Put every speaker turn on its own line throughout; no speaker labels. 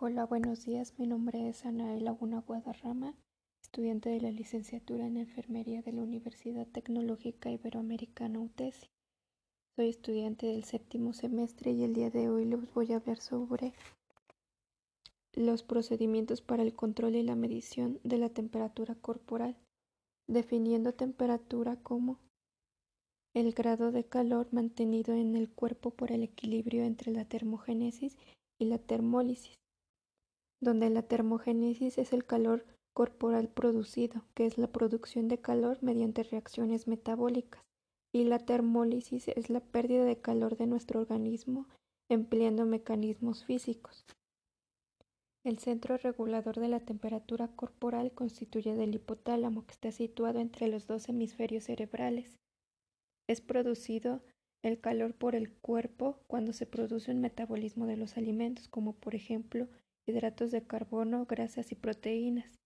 Hola, buenos días. Mi nombre es Anael Laguna Guadarrama, estudiante de la licenciatura en Enfermería de la Universidad Tecnológica Iberoamericana UTESI. Soy estudiante del séptimo semestre y el día de hoy les voy a hablar sobre los procedimientos para el control y la medición de la temperatura corporal, definiendo temperatura como el grado de calor mantenido en el cuerpo por el equilibrio entre la termogénesis y la termólisis donde la termogénesis es el calor corporal producido, que es la producción de calor mediante reacciones metabólicas, y la termólisis es la pérdida de calor de nuestro organismo empleando mecanismos físicos. El centro regulador de la temperatura corporal constituye del hipotálamo, que está situado entre los dos hemisferios cerebrales. Es producido el calor por el cuerpo cuando se produce un metabolismo de los alimentos, como por ejemplo hidratos de carbono, grasas y proteínas.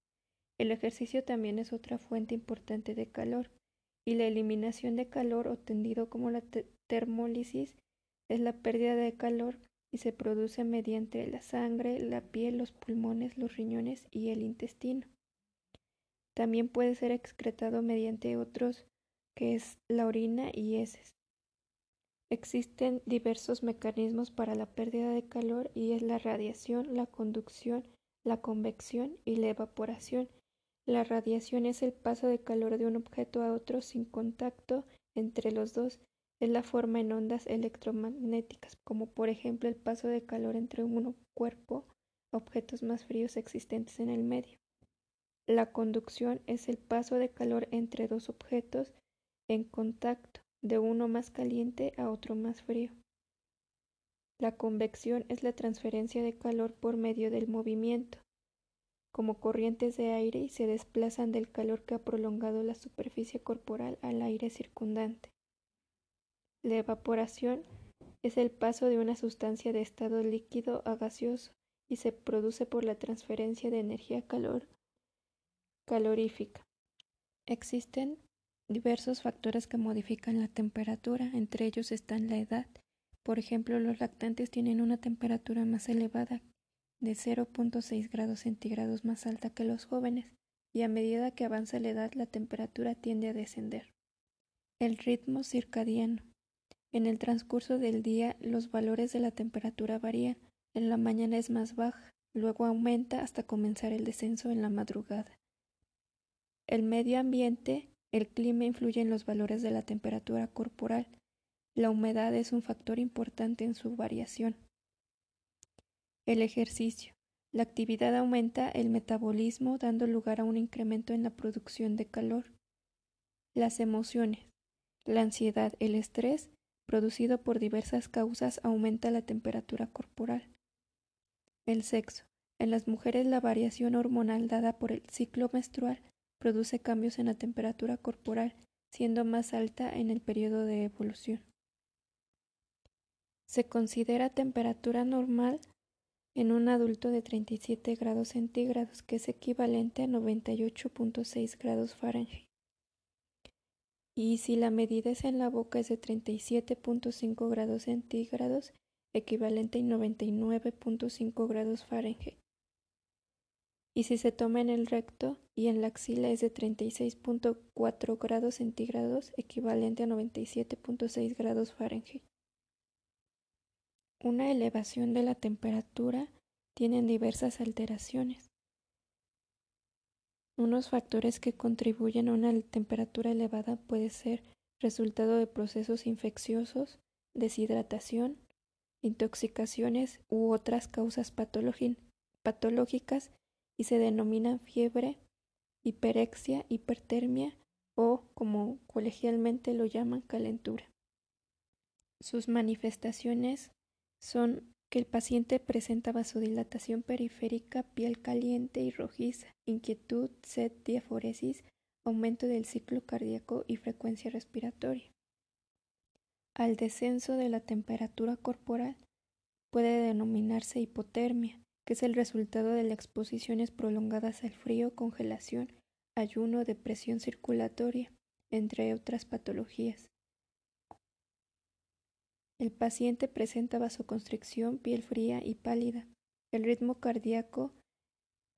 El ejercicio también es otra fuente importante de calor y la eliminación de calor obtenido como la termólisis es la pérdida de calor y se produce mediante la sangre, la piel, los pulmones, los riñones y el intestino. También puede ser excretado mediante otros que es la orina y heces. Existen diversos mecanismos para la pérdida de calor y es la radiación, la conducción, la convección y la evaporación. La radiación es el paso de calor de un objeto a otro sin contacto entre los dos. Es la forma en ondas electromagnéticas, como por ejemplo el paso de calor entre un cuerpo a objetos más fríos existentes en el medio. La conducción es el paso de calor entre dos objetos en contacto de uno más caliente a otro más frío. La convección es la transferencia de calor por medio del movimiento, como corrientes de aire y se desplazan del calor que ha prolongado la superficie corporal al aire circundante. La evaporación es el paso de una sustancia de estado líquido a gaseoso y se produce por la transferencia de energía calor calorífica. Existen diversos factores que modifican la temperatura, entre ellos están la edad. Por ejemplo, los lactantes tienen una temperatura más elevada de 0.6 grados centígrados más alta que los jóvenes, y a medida que avanza la edad la temperatura tiende a descender. El ritmo circadiano. En el transcurso del día los valores de la temperatura varían. En la mañana es más baja, luego aumenta hasta comenzar el descenso en la madrugada. El medio ambiente el clima influye en los valores de la temperatura corporal. La humedad es un factor importante en su variación. El ejercicio. La actividad aumenta el metabolismo dando lugar a un incremento en la producción de calor. Las emociones. La ansiedad, el estrés, producido por diversas causas, aumenta la temperatura corporal. El sexo. En las mujeres la variación hormonal dada por el ciclo menstrual produce cambios en la temperatura corporal, siendo más alta en el periodo de evolución. Se considera temperatura normal en un adulto de 37 grados centígrados, que es equivalente a 98.6 grados Fahrenheit. Y si la medida es en la boca es de 37.5 grados centígrados, equivalente a 99.5 grados Fahrenheit y si se toma en el recto y en la axila es de 36.4 grados centígrados, equivalente a 97.6 grados Fahrenheit. Una elevación de la temperatura tiene diversas alteraciones. Unos factores que contribuyen a una temperatura elevada puede ser resultado de procesos infecciosos, deshidratación, intoxicaciones u otras causas patológicas y se denominan fiebre, hiperexia, hipertermia o, como colegialmente lo llaman, calentura. Sus manifestaciones son que el paciente presenta vasodilatación periférica, piel caliente y rojiza, inquietud, sed, diaforesis, aumento del ciclo cardíaco y frecuencia respiratoria. Al descenso de la temperatura corporal puede denominarse hipotermia, que es el resultado de las exposiciones prolongadas al frío, congelación, ayuno, depresión circulatoria, entre otras patologías. El paciente presenta vasoconstricción, piel fría y pálida. El ritmo cardíaco,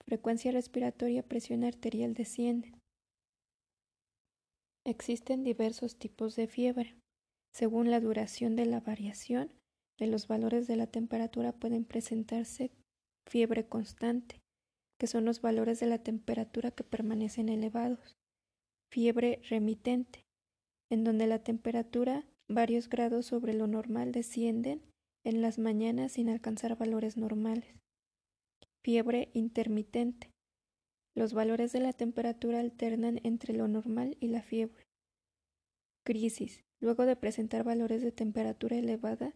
frecuencia respiratoria, presión arterial descienden. Existen diversos tipos de fiebre. Según la duración de la variación de los valores de la temperatura pueden presentarse fiebre constante, que son los valores de la temperatura que permanecen elevados, fiebre remitente, en donde la temperatura varios grados sobre lo normal descienden en las mañanas sin alcanzar valores normales. Fiebre intermitente. Los valores de la temperatura alternan entre lo normal y la fiebre. Crisis. Luego de presentar valores de temperatura elevada,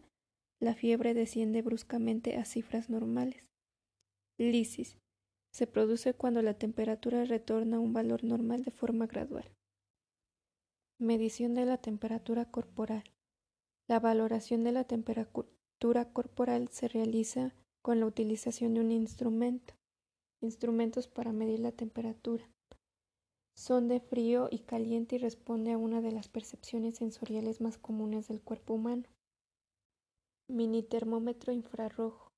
la fiebre desciende bruscamente a cifras normales. Lisis. Se produce cuando la temperatura retorna a un valor normal de forma gradual. Medición de la temperatura corporal. La valoración de la temperatura corporal se realiza con la utilización de un instrumento. Instrumentos para medir la temperatura. Son de frío y caliente y responde a una de las percepciones sensoriales más comunes del cuerpo humano. Mini termómetro infrarrojo.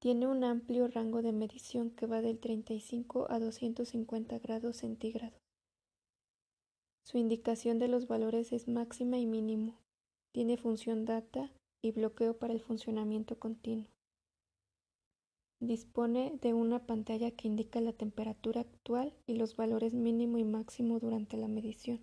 Tiene un amplio rango de medición que va del 35 a 250 grados centígrados. Su indicación de los valores es máxima y mínimo. Tiene función data y bloqueo para el funcionamiento continuo. Dispone de una pantalla que indica la temperatura actual y los valores mínimo y máximo durante la medición.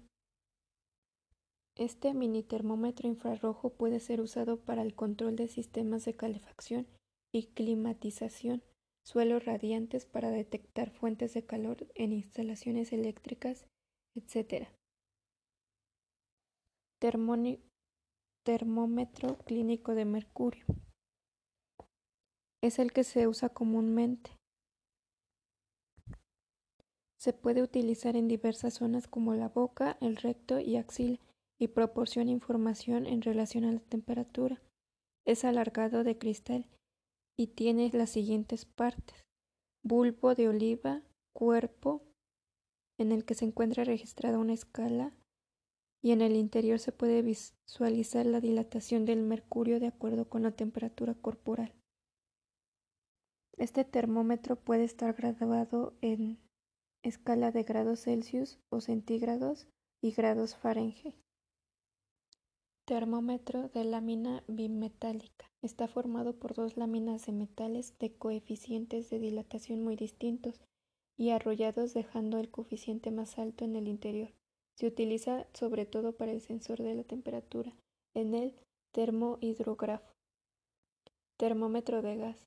Este mini termómetro infrarrojo puede ser usado para el control de sistemas de calefacción y climatización, suelos radiantes para detectar fuentes de calor en instalaciones eléctricas, etc termómetro clínico de mercurio. Es el que se usa comúnmente. Se puede utilizar en diversas zonas como la boca, el recto y axila y proporciona información en relación a la temperatura. Es alargado de cristal y tiene las siguientes partes. Bulbo de oliva, cuerpo, en el que se encuentra registrada una escala y en el interior se puede visualizar la dilatación del mercurio de acuerdo con la temperatura corporal. Este termómetro puede estar graduado en escala de grados Celsius o centígrados y grados Fahrenheit. Termómetro de lámina bimetálica. Está formado por dos láminas de metales de coeficientes de dilatación muy distintos y arrollados dejando el coeficiente más alto en el interior. Se utiliza sobre todo para el sensor de la temperatura en el termohidrógrafo. Termómetro de gas.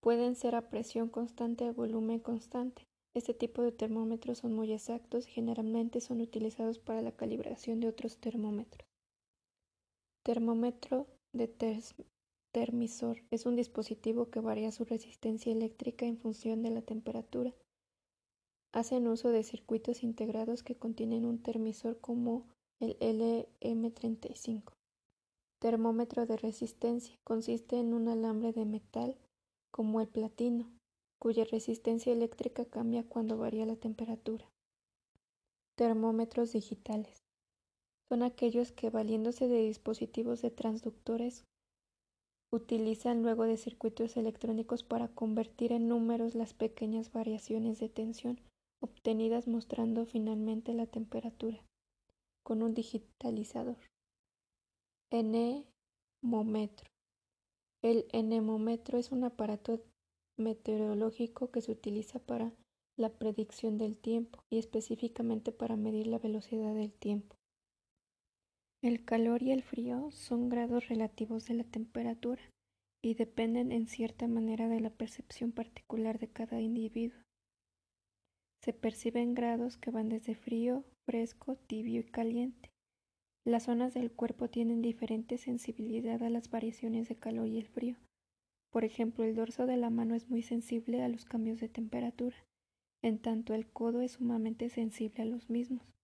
Pueden ser a presión constante o volumen constante. Este tipo de termómetros son muy exactos y generalmente son utilizados para la calibración de otros termómetros. Termómetro de termisor es un dispositivo que varía su resistencia eléctrica en función de la temperatura hacen uso de circuitos integrados que contienen un termisor como el LM35. Termómetro de resistencia consiste en un alambre de metal como el platino, cuya resistencia eléctrica cambia cuando varía la temperatura. Termómetros digitales son aquellos que, valiéndose de dispositivos de transductores, utilizan luego de circuitos electrónicos para convertir en números las pequeñas variaciones de tensión obtenidas mostrando finalmente la temperatura con un digitalizador. Enemómetro. El enemómetro es un aparato meteorológico que se utiliza para la predicción del tiempo y específicamente para medir la velocidad del tiempo. El calor y el frío son grados relativos de la temperatura y dependen en cierta manera de la percepción particular de cada individuo. Se perciben grados que van desde frío, fresco, tibio y caliente. Las zonas del cuerpo tienen diferente sensibilidad a las variaciones de calor y el frío. Por ejemplo, el dorso de la mano es muy sensible a los cambios de temperatura, en tanto el codo es sumamente sensible a los mismos.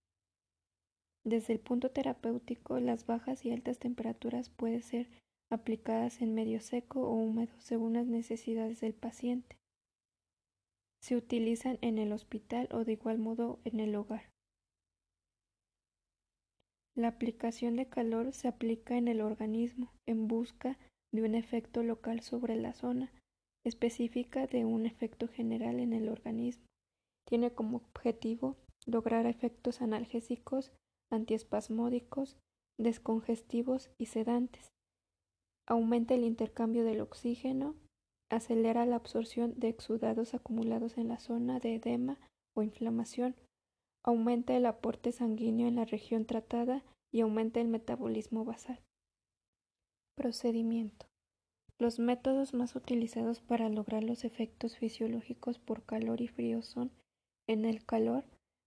Desde el punto terapéutico, las bajas y altas temperaturas pueden ser aplicadas en medio seco o húmedo según las necesidades del paciente. Se utilizan en el hospital o de igual modo en el hogar. La aplicación de calor se aplica en el organismo en busca de un efecto local sobre la zona específica de un efecto general en el organismo. Tiene como objetivo lograr efectos analgésicos, antiespasmódicos, descongestivos y sedantes. Aumenta el intercambio del oxígeno, acelera la absorción de exudados acumulados en la zona de edema o inflamación, aumenta el aporte sanguíneo en la región tratada y aumenta el metabolismo basal. Procedimiento. Los métodos más utilizados para lograr los efectos fisiológicos por calor y frío son, en el calor,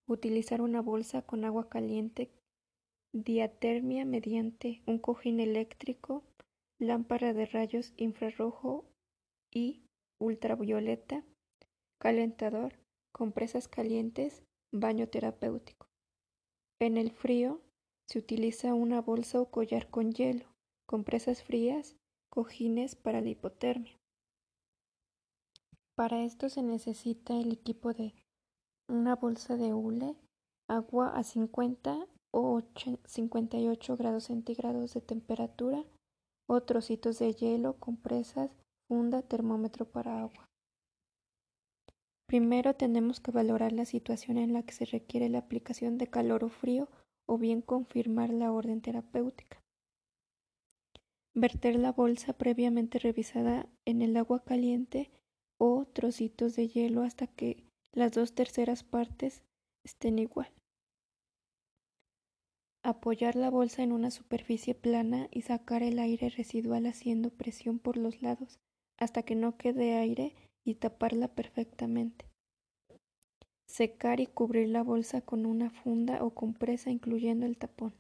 utilizar una bolsa con agua caliente, diatermia mediante un cojín eléctrico, lámpara de rayos infrarrojo y ultravioleta, calentador, compresas calientes, baño terapéutico. En el frío se utiliza una bolsa o collar con hielo, compresas frías, cojines para la hipotermia. Para esto se necesita el equipo de una bolsa de hule, agua a 50 o 58 grados centígrados de temperatura o trocitos de hielo, compresas, funda, termómetro para agua. Primero tenemos que valorar la situación en la que se requiere la aplicación de calor o frío o bien confirmar la orden terapéutica. Verter la bolsa previamente revisada en el agua caliente o trocitos de hielo hasta que las dos terceras partes estén igual. Apoyar la bolsa en una superficie plana y sacar el aire residual haciendo presión por los lados hasta que no quede aire y taparla perfectamente. Secar y cubrir la bolsa con una funda o compresa incluyendo el tapón.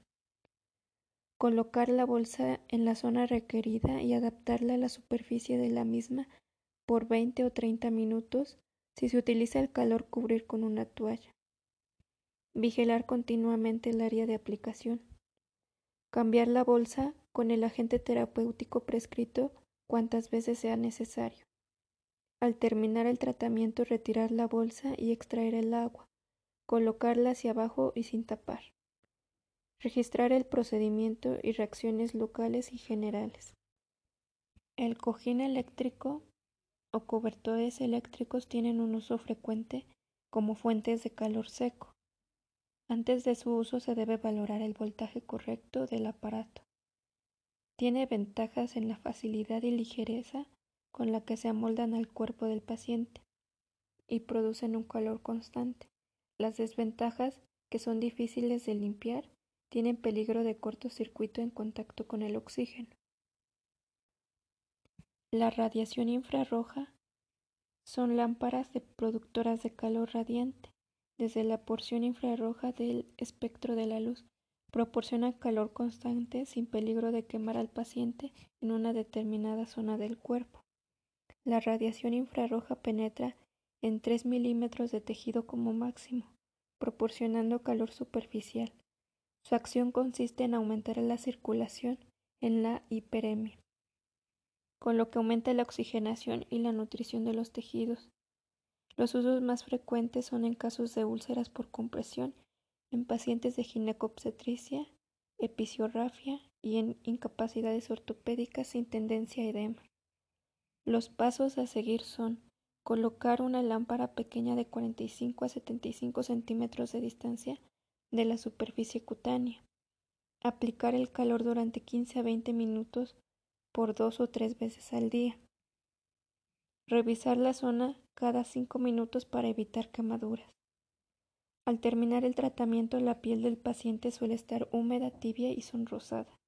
Colocar la bolsa en la zona requerida y adaptarla a la superficie de la misma por 20 o 30 minutos. Si se utiliza el calor, cubrir con una toalla. Vigilar continuamente el área de aplicación. Cambiar la bolsa con el agente terapéutico prescrito cuantas veces sea necesario. Al terminar el tratamiento, retirar la bolsa y extraer el agua. Colocarla hacia abajo y sin tapar. Registrar el procedimiento y reacciones locales y generales. El cojín eléctrico o cobertores eléctricos tienen un uso frecuente como fuentes de calor seco. Antes de su uso se debe valorar el voltaje correcto del aparato. Tiene ventajas en la facilidad y ligereza con la que se amoldan al cuerpo del paciente y producen un calor constante. Las desventajas, que son difíciles de limpiar, tienen peligro de cortocircuito en contacto con el oxígeno. La radiación infrarroja son lámparas de productoras de calor radiante desde la porción infrarroja del espectro de la luz, proporciona calor constante sin peligro de quemar al paciente en una determinada zona del cuerpo. La radiación infrarroja penetra en 3 milímetros de tejido como máximo, proporcionando calor superficial. Su acción consiste en aumentar la circulación en la hiperemia, con lo que aumenta la oxigenación y la nutrición de los tejidos, los usos más frecuentes son en casos de úlceras por compresión, en pacientes de ginecobstetricia, episiorrafia y en incapacidades ortopédicas sin tendencia a edema. Los pasos a seguir son colocar una lámpara pequeña de 45 a 75 centímetros de distancia de la superficie cutánea, aplicar el calor durante 15 a 20 minutos por dos o tres veces al día, revisar la zona cada cinco minutos para evitar quemaduras. Al terminar el tratamiento la piel del paciente suele estar húmeda, tibia y sonrosada.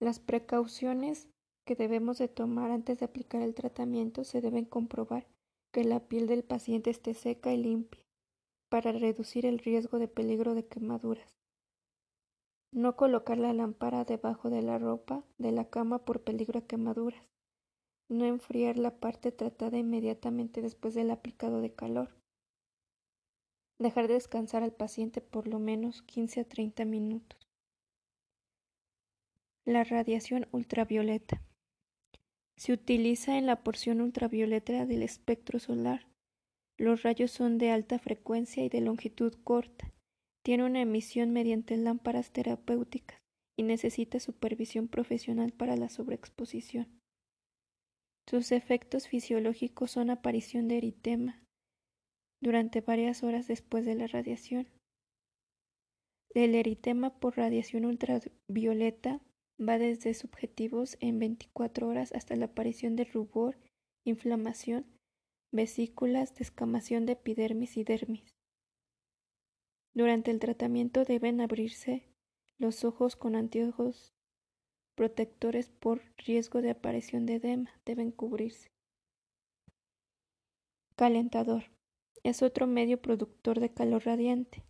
Las precauciones que debemos de tomar antes de aplicar el tratamiento se deben comprobar que la piel del paciente esté seca y limpia para reducir el riesgo de peligro de quemaduras. No colocar la lámpara debajo de la ropa de la cama por peligro de quemaduras. No enfriar la parte tratada inmediatamente después del aplicado de calor. Dejar descansar al paciente por lo menos 15 a 30 minutos. La radiación ultravioleta. Se utiliza en la porción ultravioleta del espectro solar. Los rayos son de alta frecuencia y de longitud corta. Tiene una emisión mediante lámparas terapéuticas y necesita supervisión profesional para la sobreexposición. Sus efectos fisiológicos son aparición de eritema durante varias horas después de la radiación. El eritema por radiación ultravioleta va desde subjetivos en 24 horas hasta la aparición de rubor, inflamación, vesículas, descamación de epidermis y dermis. Durante el tratamiento deben abrirse los ojos con anteojos protectores por riesgo de aparición de edema. Deben cubrirse. Calentador. Es otro medio productor de calor radiante.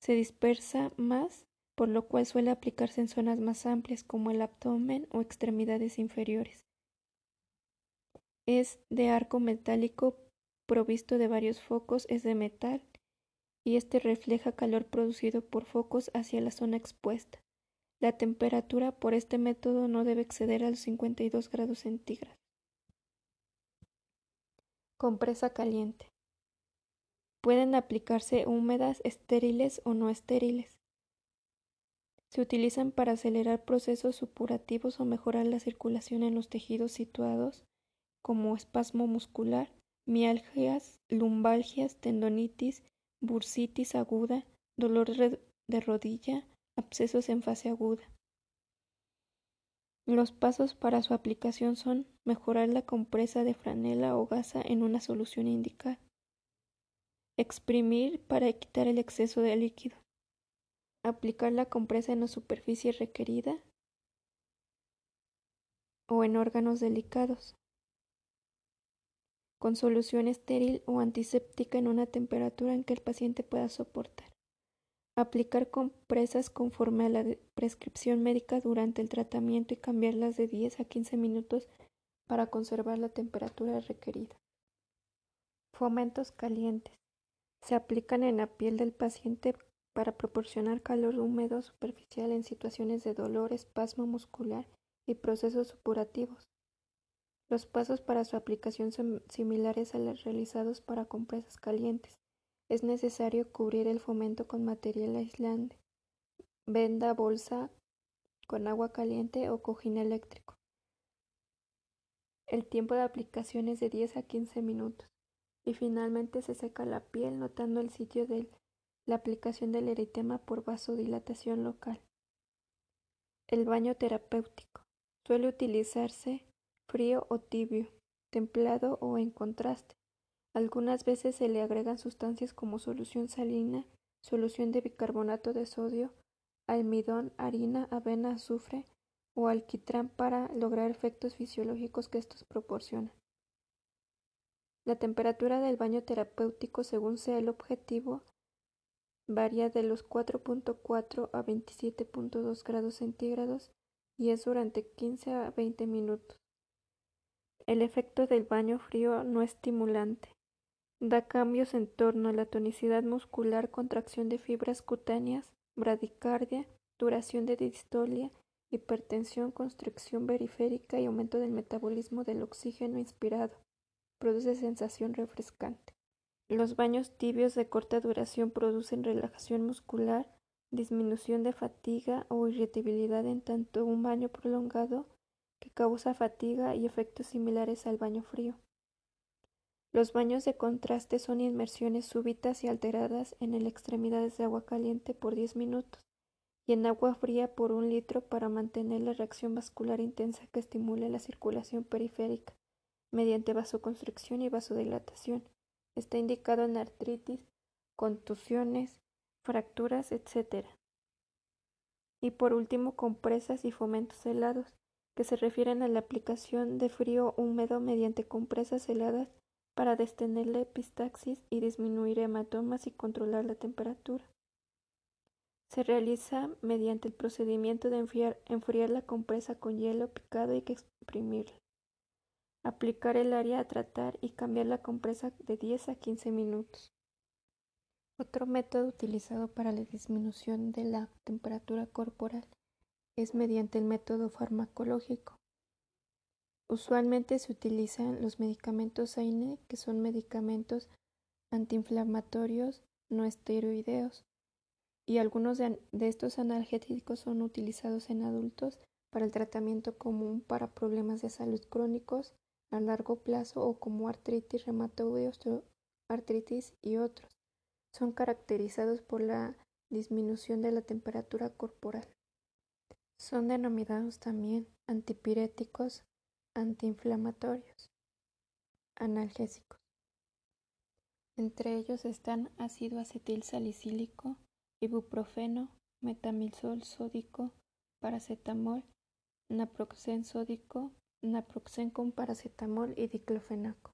Se dispersa más, por lo cual suele aplicarse en zonas más amplias como el abdomen o extremidades inferiores. Es de arco metálico provisto de varios focos, es de metal y este refleja calor producido por focos hacia la zona expuesta. La temperatura por este método no debe exceder a los 52 grados centígrados. Compresa caliente. Pueden aplicarse húmedas, estériles o no estériles. Se utilizan para acelerar procesos supurativos o mejorar la circulación en los tejidos situados como espasmo muscular, mialgias, lumbalgias, tendonitis, bursitis aguda, dolor de rodilla, abscesos en fase aguda. Los pasos para su aplicación son mejorar la compresa de franela o gasa en una solución indicada. Exprimir para quitar el exceso de líquido. Aplicar la compresa en la superficie requerida o en órganos delicados con solución estéril o antiséptica en una temperatura en que el paciente pueda soportar. Aplicar compresas conforme a la prescripción médica durante el tratamiento y cambiarlas de 10 a 15 minutos para conservar la temperatura requerida. Fomentos calientes. Se aplican en la piel del paciente para proporcionar calor húmedo superficial en situaciones de dolor, espasmo muscular y procesos supurativos. Los pasos para su aplicación son similares a los realizados para compresas calientes. Es necesario cubrir el fomento con material aislante, venda, bolsa con agua caliente o cojín eléctrico. El tiempo de aplicación es de 10 a 15 minutos y finalmente se seca la piel notando el sitio de la aplicación del eritema por vasodilatación local. El baño terapéutico suele utilizarse frío o tibio, templado o en contraste. Algunas veces se le agregan sustancias como solución salina, solución de bicarbonato de sodio, almidón, harina, avena, azufre o alquitrán para lograr efectos fisiológicos que estos proporcionan. La temperatura del baño terapéutico, según sea el objetivo, varía de los 4.4 a 27.2 grados centígrados y es durante 15 a 20 minutos. El efecto del baño frío no estimulante. Da cambios en torno a la tonicidad muscular, contracción de fibras cutáneas, bradicardia, duración de distolia, hipertensión, constricción periférica y aumento del metabolismo del oxígeno inspirado. Produce sensación refrescante. Los baños tibios de corta duración producen relajación muscular, disminución de fatiga o irritabilidad en tanto un baño prolongado que causa fatiga y efectos similares al baño frío. Los baños de contraste son inmersiones súbitas y alteradas en el extremidades de agua caliente por 10 minutos y en agua fría por un litro para mantener la reacción vascular intensa que estimule la circulación periférica mediante vasoconstricción y vasodilatación. Está indicado en artritis, contusiones, fracturas, etc. Y por último, compresas y fomentos helados que se refieren a la aplicación de frío húmedo mediante compresas heladas para detener la epistaxis y disminuir hematomas y controlar la temperatura. Se realiza mediante el procedimiento de enfriar, enfriar la compresa con hielo picado y que exprimirla. Aplicar el área a tratar y cambiar la compresa de 10 a 15 minutos. Otro método utilizado para la disminución de la temperatura corporal es mediante el método farmacológico. Usualmente se utilizan los medicamentos AINE, que son medicamentos antiinflamatorios no esteroideos, y algunos de, estos analgésicos son utilizados en adultos para el tratamiento común para problemas de salud crónicos, a largo plazo o como artritis reumatoide, artritis y otros. Son caracterizados por la disminución de la temperatura corporal. Son denominados también antipiréticos, antiinflamatorios, analgésicos. Entre ellos están ácido acetil salicílico, ibuprofeno, metamilzol sódico, paracetamol, naproxen sódico, naproxen con paracetamol y diclofenaco.